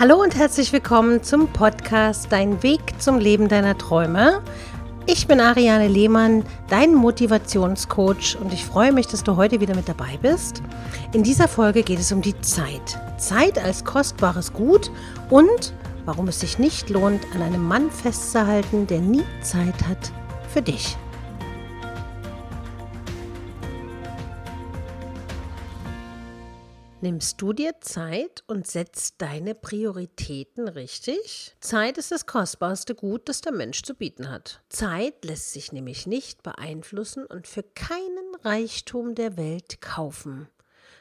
Hallo und herzlich willkommen zum Podcast Dein Weg zum Leben deiner Träume. Ich bin Ariane Lehmann, dein Motivationscoach und ich freue mich, dass du heute wieder mit dabei bist. In dieser Folge geht es um die Zeit. Zeit als kostbares Gut und warum es sich nicht lohnt, an einem Mann festzuhalten, der nie Zeit hat für dich. Nimmst du dir Zeit und setzt deine Prioritäten richtig? Zeit ist das kostbarste Gut, das der Mensch zu bieten hat. Zeit lässt sich nämlich nicht beeinflussen und für keinen Reichtum der Welt kaufen.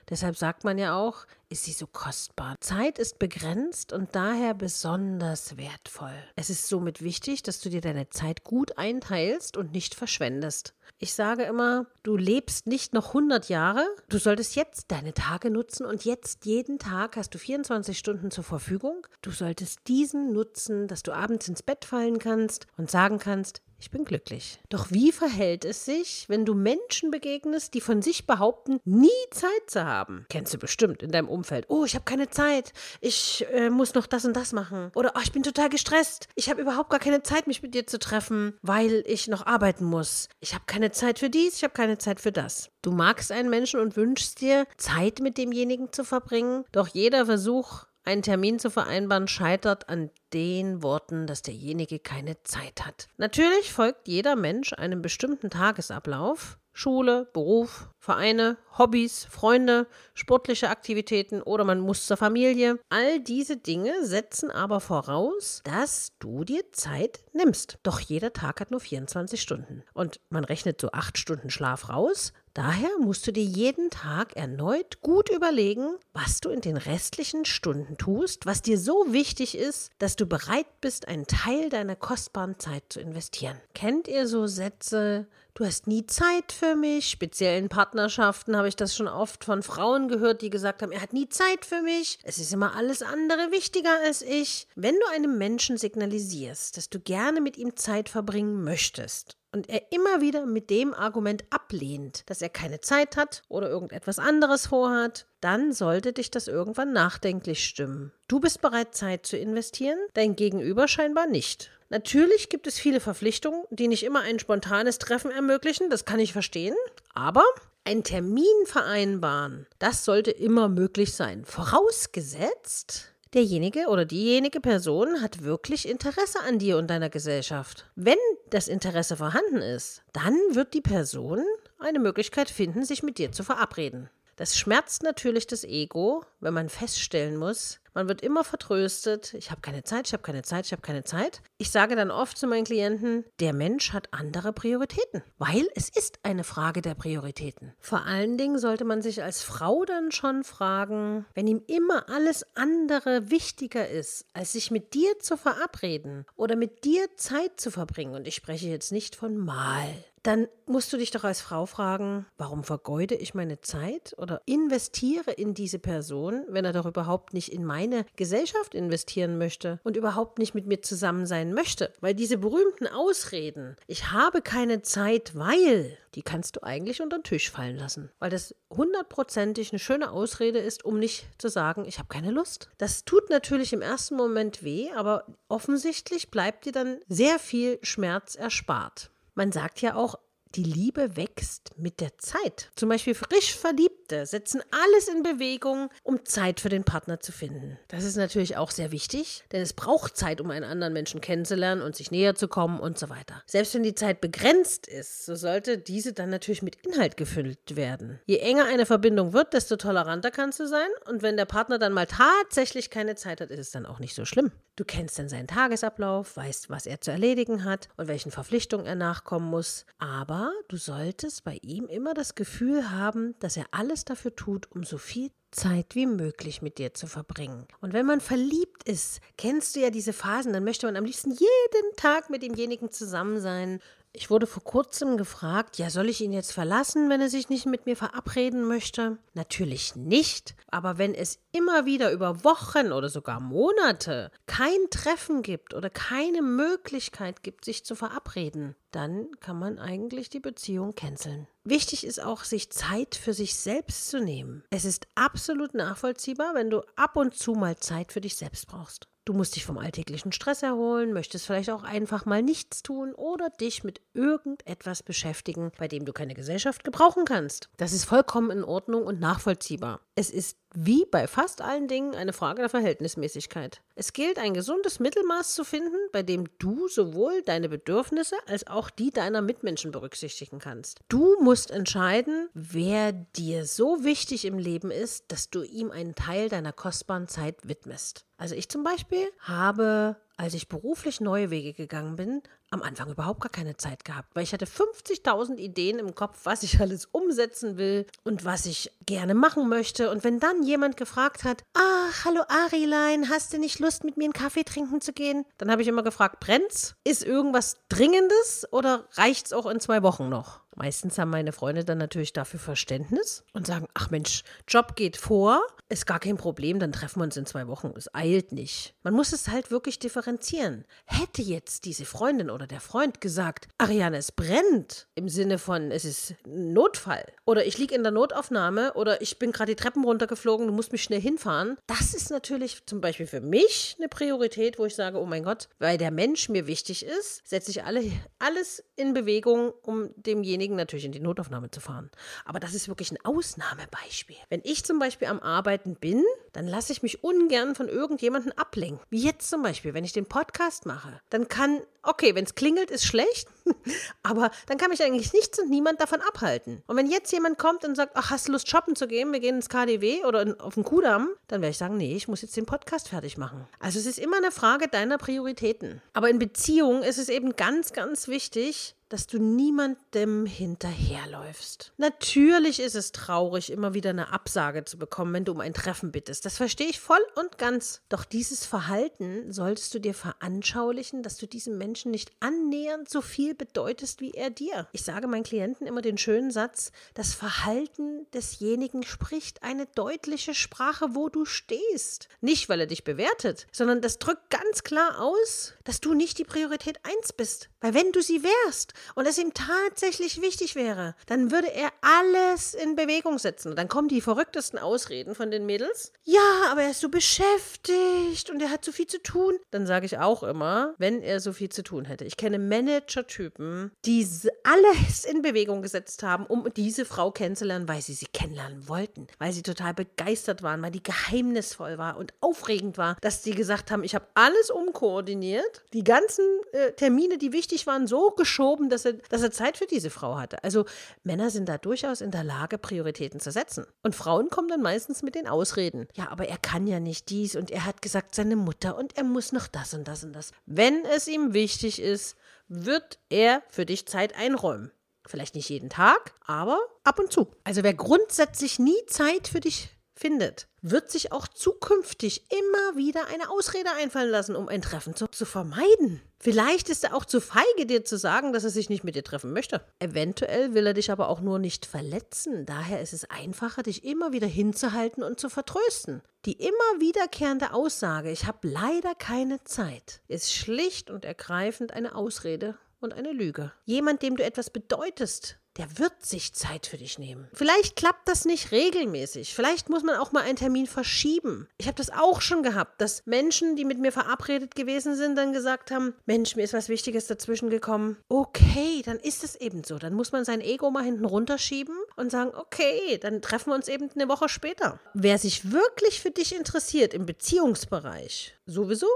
Deshalb sagt man ja auch, ist sie so kostbar. Zeit ist begrenzt und daher besonders wertvoll. Es ist somit wichtig, dass du dir deine Zeit gut einteilst und nicht verschwendest. Ich sage immer, du lebst nicht noch 100 Jahre, du solltest jetzt deine Tage nutzen und jetzt jeden Tag hast du 24 Stunden zur Verfügung. Du solltest diesen nutzen, dass du abends ins Bett fallen kannst und sagen kannst, ich bin glücklich. Doch wie verhält es sich, wenn du Menschen begegnest, die von sich behaupten, nie Zeit zu haben? Kennst du bestimmt in deinem Umfeld. Oh, ich habe keine Zeit. Ich äh, muss noch das und das machen. Oder oh, ich bin total gestresst. Ich habe überhaupt gar keine Zeit, mich mit dir zu treffen, weil ich noch arbeiten muss. Ich habe keine Zeit für dies, ich habe keine Zeit für das. Du magst einen Menschen und wünschst dir, Zeit mit demjenigen zu verbringen. Doch jeder Versuch, einen Termin zu vereinbaren, scheitert an den Worten, dass derjenige keine Zeit hat. Natürlich folgt jeder Mensch einem bestimmten Tagesablauf. Schule, Beruf, Vereine, Hobbys, Freunde, sportliche Aktivitäten oder man muss zur Familie. All diese Dinge setzen aber voraus, dass du dir Zeit nimmst. Doch jeder Tag hat nur 24 Stunden. Und man rechnet so acht Stunden Schlaf raus. Daher musst du dir jeden Tag erneut gut überlegen, was du in den restlichen Stunden tust, was dir so wichtig ist, dass du bereit bist, einen Teil deiner kostbaren Zeit zu investieren. Kennt ihr so Sätze, du hast nie Zeit für mich? Speziell in Partnerschaften habe ich das schon oft von Frauen gehört, die gesagt haben, er hat nie Zeit für mich, es ist immer alles andere wichtiger als ich. Wenn du einem Menschen signalisierst, dass du gerne mit ihm Zeit verbringen möchtest, und er immer wieder mit dem Argument ablehnt, dass er keine Zeit hat oder irgendetwas anderes vorhat, dann sollte dich das irgendwann nachdenklich stimmen. Du bist bereit, Zeit zu investieren, dein Gegenüber scheinbar nicht. Natürlich gibt es viele Verpflichtungen, die nicht immer ein spontanes Treffen ermöglichen, das kann ich verstehen, aber ein Termin vereinbaren, das sollte immer möglich sein. Vorausgesetzt, derjenige oder diejenige Person hat wirklich Interesse an dir und deiner Gesellschaft. Wenn das Interesse vorhanden ist, dann wird die Person eine Möglichkeit finden, sich mit dir zu verabreden. Das schmerzt natürlich das Ego, wenn man feststellen muss, man wird immer vertröstet, ich habe keine Zeit, ich habe keine Zeit, ich habe keine Zeit. Ich sage dann oft zu meinen Klienten, der Mensch hat andere Prioritäten, weil es ist eine Frage der Prioritäten. Vor allen Dingen sollte man sich als Frau dann schon fragen, wenn ihm immer alles andere wichtiger ist, als sich mit dir zu verabreden oder mit dir Zeit zu verbringen, und ich spreche jetzt nicht von mal, dann musst du dich doch als Frau fragen, warum vergeude ich meine Zeit oder investiere in diese Person, wenn er doch überhaupt nicht in meine Gesellschaft investieren möchte und überhaupt nicht mit mir zusammen sein möchte. Weil diese berühmten Ausreden, ich habe keine Zeit, weil, die kannst du eigentlich unter den Tisch fallen lassen. Weil das hundertprozentig eine schöne Ausrede ist, um nicht zu sagen, ich habe keine Lust. Das tut natürlich im ersten Moment weh, aber offensichtlich bleibt dir dann sehr viel Schmerz erspart. Man sagt ja auch, die Liebe wächst mit der Zeit. Zum Beispiel frisch Verliebte setzen alles in Bewegung, um Zeit für den Partner zu finden. Das ist natürlich auch sehr wichtig, denn es braucht Zeit, um einen anderen Menschen kennenzulernen und sich näher zu kommen und so weiter. Selbst wenn die Zeit begrenzt ist, so sollte diese dann natürlich mit Inhalt gefüllt werden. Je enger eine Verbindung wird, desto toleranter kannst du sein und wenn der Partner dann mal tatsächlich keine Zeit hat, ist es dann auch nicht so schlimm. Du kennst dann seinen Tagesablauf, weißt, was er zu erledigen hat und welchen Verpflichtungen er nachkommen muss, aber aber du solltest bei ihm immer das Gefühl haben, dass er alles dafür tut, um so viel Zeit wie möglich mit dir zu verbringen. Und wenn man verliebt ist, kennst du ja diese Phasen, dann möchte man am liebsten jeden Tag mit demjenigen zusammen sein, Ich wurde vor kurzem gefragt, ja, soll ich ihn jetzt verlassen, wenn er sich nicht mit mir verabreden möchte? Natürlich nicht, aber wenn es immer wieder über Wochen oder sogar Monate kein Treffen gibt oder keine Möglichkeit gibt, sich zu verabreden, dann kann man eigentlich die Beziehung canceln. Wichtig ist auch, sich Zeit für sich selbst zu nehmen. Es ist absolut nachvollziehbar, wenn du ab und zu mal Zeit für dich selbst brauchst. Du musst dich vom alltäglichen Stress erholen, möchtest vielleicht auch einfach mal nichts tun oder dich mit irgendetwas beschäftigen, bei dem du keine Gesellschaft gebrauchen kannst. Das ist vollkommen in Ordnung und nachvollziehbar. Es ist wie bei fast allen Dingen eine Frage der Verhältnismäßigkeit. Es gilt, ein gesundes Mittelmaß zu finden, bei dem du sowohl deine Bedürfnisse als auch die deiner Mitmenschen berücksichtigen kannst. Du musst entscheiden, wer dir so wichtig im Leben ist, dass du ihm einen Teil deiner kostbaren Zeit widmest. Also ich zum Beispiel habe als ich beruflich neue Wege gegangen bin, am Anfang überhaupt gar keine Zeit gehabt, weil ich hatte 50.000 Ideen im Kopf, was ich alles umsetzen will und was ich gerne machen möchte. Und wenn dann jemand gefragt hat, ach, hallo Arilein, hast du nicht Lust, mit mir einen Kaffee trinken zu gehen? Dann habe ich immer gefragt, brennt's? Ist irgendwas Dringendes oder reicht's auch in zwei Wochen noch? Meistens haben meine Freunde dann natürlich dafür Verständnis und sagen, ach Mensch, Job geht vor, ist gar kein Problem, dann treffen wir uns in zwei Wochen. Es eilt nicht. Man muss es halt wirklich differenzieren. Hätte jetzt diese Freundin oder der Freund gesagt, Ariane, es brennt, im Sinne von, es ist Notfall oder ich liege in der Notaufnahme oder ich bin gerade die Treppen runtergeflogen, du musst mich schnell hinfahren, das ist natürlich zum Beispiel für mich eine Priorität, wo ich sage, oh mein Gott, weil der Mensch mir wichtig ist, setze ich alle, alles in Bewegung, um demjenigen Kollegen natürlich in die Notaufnahme zu fahren. Aber das ist wirklich ein Ausnahmebeispiel. Wenn ich zum Beispiel am Arbeiten bin, dann lasse ich mich ungern von irgendjemandem ablenken. Wie jetzt zum Beispiel, wenn ich den Podcast mache. Dann kann, okay, wenn es klingelt, ist schlecht, aber dann kann mich eigentlich nichts und niemand davon abhalten. Und wenn jetzt jemand kommt und sagt, ach, hast du Lust shoppen zu gehen, wir gehen ins KDW oder in, auf den Kudamm, dann werde ich sagen, nee, ich muss jetzt den Podcast fertig machen. Also es ist immer eine Frage deiner Prioritäten. Aber in Beziehungen ist es eben ganz, ganz wichtig, dass du niemandem hinterherläufst. Natürlich ist es traurig, immer wieder eine Absage zu bekommen, wenn du um ein Treffen bittest. Das verstehe ich voll und ganz. Doch dieses Verhalten solltest du dir veranschaulichen, dass du diesem Menschen nicht annähernd so viel bedeutest wie er dir. Ich sage meinen Klienten immer den schönen Satz, das Verhalten desjenigen spricht eine deutliche Sprache, wo du stehst. Nicht, weil er dich bewertet, sondern das drückt ganz klar aus, dass du nicht die Priorität 1 bist. Weil wenn du sie wärst, und es ihm tatsächlich wichtig wäre, dann würde er alles in Bewegung setzen. Und dann kommen die verrücktesten Ausreden von den Mädels. Ja, aber er ist so beschäftigt und er hat so viel zu tun. Dann sage ich auch immer, wenn er so viel zu tun hätte. Ich kenne Manager-Typen, die alles in Bewegung gesetzt haben, um diese Frau kennenzulernen, weil sie sie kennenlernen wollten, weil sie total begeistert waren, weil die geheimnisvoll war und aufregend war, dass sie gesagt haben, ich habe alles umkoordiniert, die ganzen äh, Termine, die wichtig waren, so geschoben, dass er, dass er Zeit für diese Frau hatte. Also Männer sind da durchaus in der Lage, Prioritäten zu setzen. Und Frauen kommen dann meistens mit den Ausreden. Ja, aber er kann ja nicht dies und er hat gesagt, seine Mutter und er muss noch das und das und das. Wenn es ihm wichtig ist, wird er für dich Zeit einräumen. Vielleicht nicht jeden Tag, aber ab und zu. Also wer grundsätzlich nie Zeit für dich findet, wird sich auch zukünftig immer wieder eine Ausrede einfallen lassen, um ein Treffen zu, zu, vermeiden. Vielleicht ist er auch zu feige, dir zu sagen, dass er sich nicht mit dir treffen möchte. Eventuell will er dich aber auch nur nicht verletzen. Daher ist es einfacher, dich immer wieder hinzuhalten und zu vertrösten. Die immer wiederkehrende Aussage, ich habe leider keine Zeit, ist schlicht und ergreifend eine Ausrede und eine Lüge. Jemand, dem du etwas bedeutest, der wird sich Zeit für dich nehmen. Vielleicht klappt das nicht regelmäßig. Vielleicht muss man auch mal einen Termin verschieben. Ich habe das auch schon gehabt, dass Menschen, die mit mir verabredet gewesen sind, dann gesagt haben, Mensch, mir ist was Wichtiges dazwischen gekommen. Okay, dann ist es eben so. Dann muss man sein Ego mal hinten runterschieben und sagen, okay, dann treffen wir uns eben eine Woche später. Wer sich wirklich für dich interessiert im Beziehungsbereich, sowieso,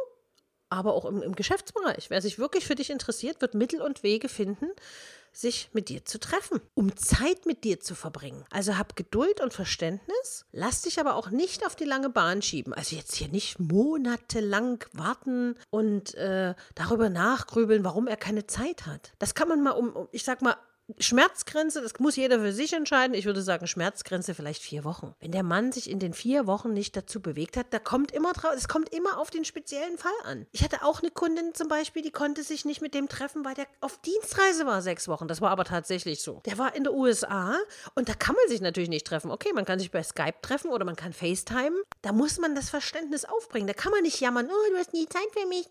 aber auch im, im Geschäftsbereich. Wer sich wirklich für dich interessiert, wird Mittel und Wege finden, sich mit dir zu treffen, um Zeit mit dir zu verbringen. Also hab Geduld und Verständnis, lass dich aber auch nicht auf die lange Bahn schieben. Also jetzt hier nicht monatelang warten und äh, darüber nachgrübeln, warum er keine Zeit hat. Das kann man mal um, ich sag mal, Schmerzgrenze, das muss jeder für sich entscheiden. Ich würde sagen, Schmerzgrenze vielleicht vier Wochen. Wenn der Mann sich in den vier Wochen nicht dazu bewegt hat, da kommt immer drauf, es kommt immer auf den speziellen Fall an. Ich hatte auch eine Kundin zum Beispiel, die konnte sich nicht mit dem treffen, weil der auf Dienstreise war sechs Wochen. Das war aber tatsächlich so. Der war in den USA und da kann man sich natürlich nicht treffen. Okay, man kann sich bei Skype treffen oder man kann FaceTime. Da muss man das Verständnis aufbringen. Da kann man nicht jammern, oh, du hast nie Zeit für mich.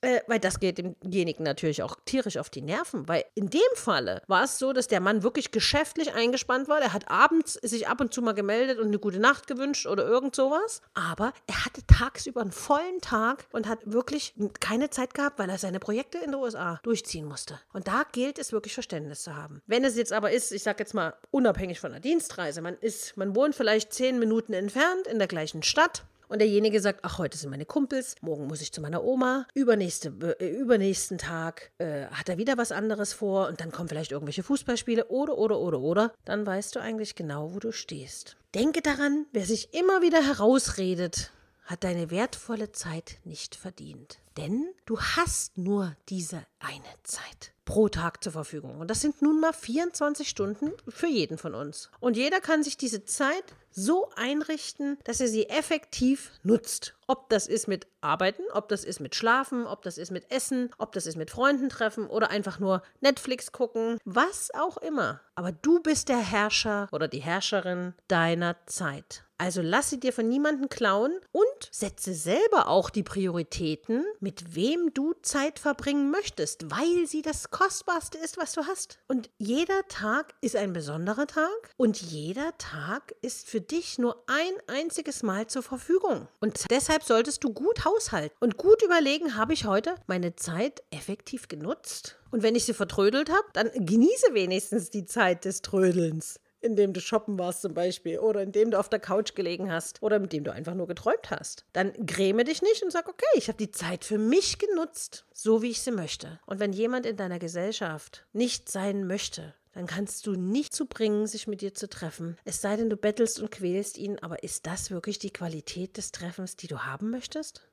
Äh, weil das geht demjenigen natürlich auch tierisch auf die Nerven. Weil in dem Falle war es so, dass der Mann wirklich geschäftlich eingespannt war. Der hat abends sich ab und zu mal gemeldet und eine gute Nacht gewünscht oder irgend sowas. Aber er hatte tagsüber einen vollen Tag und hat wirklich keine Zeit gehabt, weil er seine Projekte in den USA durchziehen musste. Und da gilt es wirklich Verständnis zu haben. Wenn es jetzt aber ist, ich sage jetzt mal unabhängig von der Dienstreise, man ist, man wohnt vielleicht zehn Minuten entfernt in der gleichen Stadt und derjenige sagt, ach, heute sind meine Kumpels, morgen muss ich zu meiner Oma, übernächste, äh, übernächsten Tag äh, hat er wieder was anderes vor und dann kommen vielleicht irgendwelche Fußballspiele oder, oder, oder, oder, dann weißt du eigentlich genau, wo du stehst. Denke daran, wer sich immer wieder herausredet, hat deine wertvolle Zeit nicht verdient. Denn du hast nur diese eine Zeit pro Tag zur Verfügung. Und das sind nun mal 24 Stunden für jeden von uns. Und jeder kann sich diese Zeit so einrichten, dass er sie effektiv nutzt. Ob das ist mit Arbeiten, ob das ist mit Schlafen, ob das ist mit Essen, ob das ist mit Freunden treffen oder einfach nur Netflix gucken, was auch immer. Aber du bist der Herrscher oder die Herrscherin deiner Zeit. Also lass sie dir von niemandem klauen und setze selber auch die Prioritäten, mit wem du Zeit verbringen möchtest, weil sie das Kostbarste ist, was du hast. Und jeder Tag ist ein besonderer Tag und jeder Tag ist für dich nur ein einziges Mal zur Verfügung. Und deshalb solltest du gut haushalten und gut überlegen, habe ich heute meine Zeit effektiv genutzt? Und wenn ich sie vertrödelt habe, dann genieße wenigstens die Zeit des Trödelns indem du shoppen warst zum Beispiel oder indem du auf der Couch gelegen hast oder indem du einfach nur geträumt hast. Dann gräme dich nicht und sag, okay, ich habe die Zeit für mich genutzt, so wie ich sie möchte. Und wenn jemand in deiner Gesellschaft nicht sein möchte, dann kannst du nicht zu bringen, sich mit dir zu treffen. Es sei denn, du bettelst und quälst ihn, aber ist das wirklich die Qualität des Treffens, die du haben möchtest?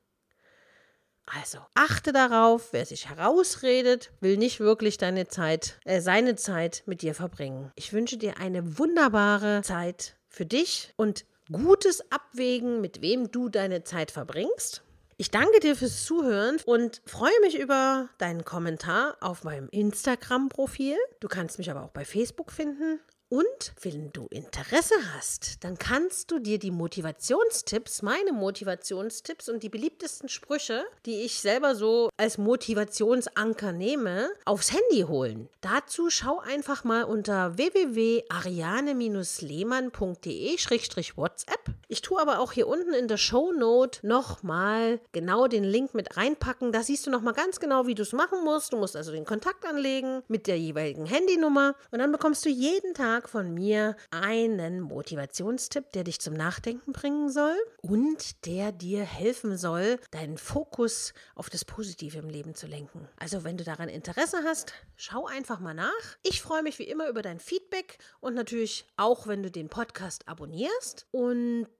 Also achte darauf, wer sich herausredet, will nicht wirklich deine Zeit, äh, seine Zeit mit dir verbringen. Ich wünsche dir eine wunderbare Zeit für dich und gutes Abwägen, mit wem du deine Zeit verbringst. Ich danke dir fürs Zuhören und freue mich über deinen Kommentar auf meinem Instagram-Profil. Du kannst mich aber auch bei Facebook finden und wenn du Interesse hast, dann kannst du dir die Motivationstipps, meine Motivationstipps und die beliebtesten Sprüche, die ich selber so als Motivationsanker nehme, aufs Handy holen. Dazu schau einfach mal unter www.ariane-lehmann.de-whatsapp. Ich tue aber auch hier unten in der Shownote nochmal genau den Link mit reinpacken. Da siehst du nochmal ganz genau, wie du es machen musst. Du musst also den Kontakt anlegen mit der jeweiligen Handynummer und dann bekommst du jeden Tag von mir einen Motivationstipp, der dich zum Nachdenken bringen soll und der dir helfen soll, deinen Fokus auf das Positive im Leben zu lenken. Also wenn du daran Interesse hast, schau einfach mal nach. Ich freue mich wie immer über dein Feedback und natürlich auch, wenn du den Podcast abonnierst.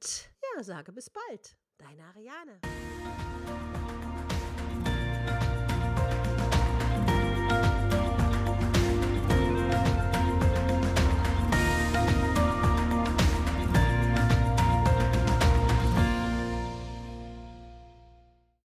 Ja, sage bis bald. Deine Ariane.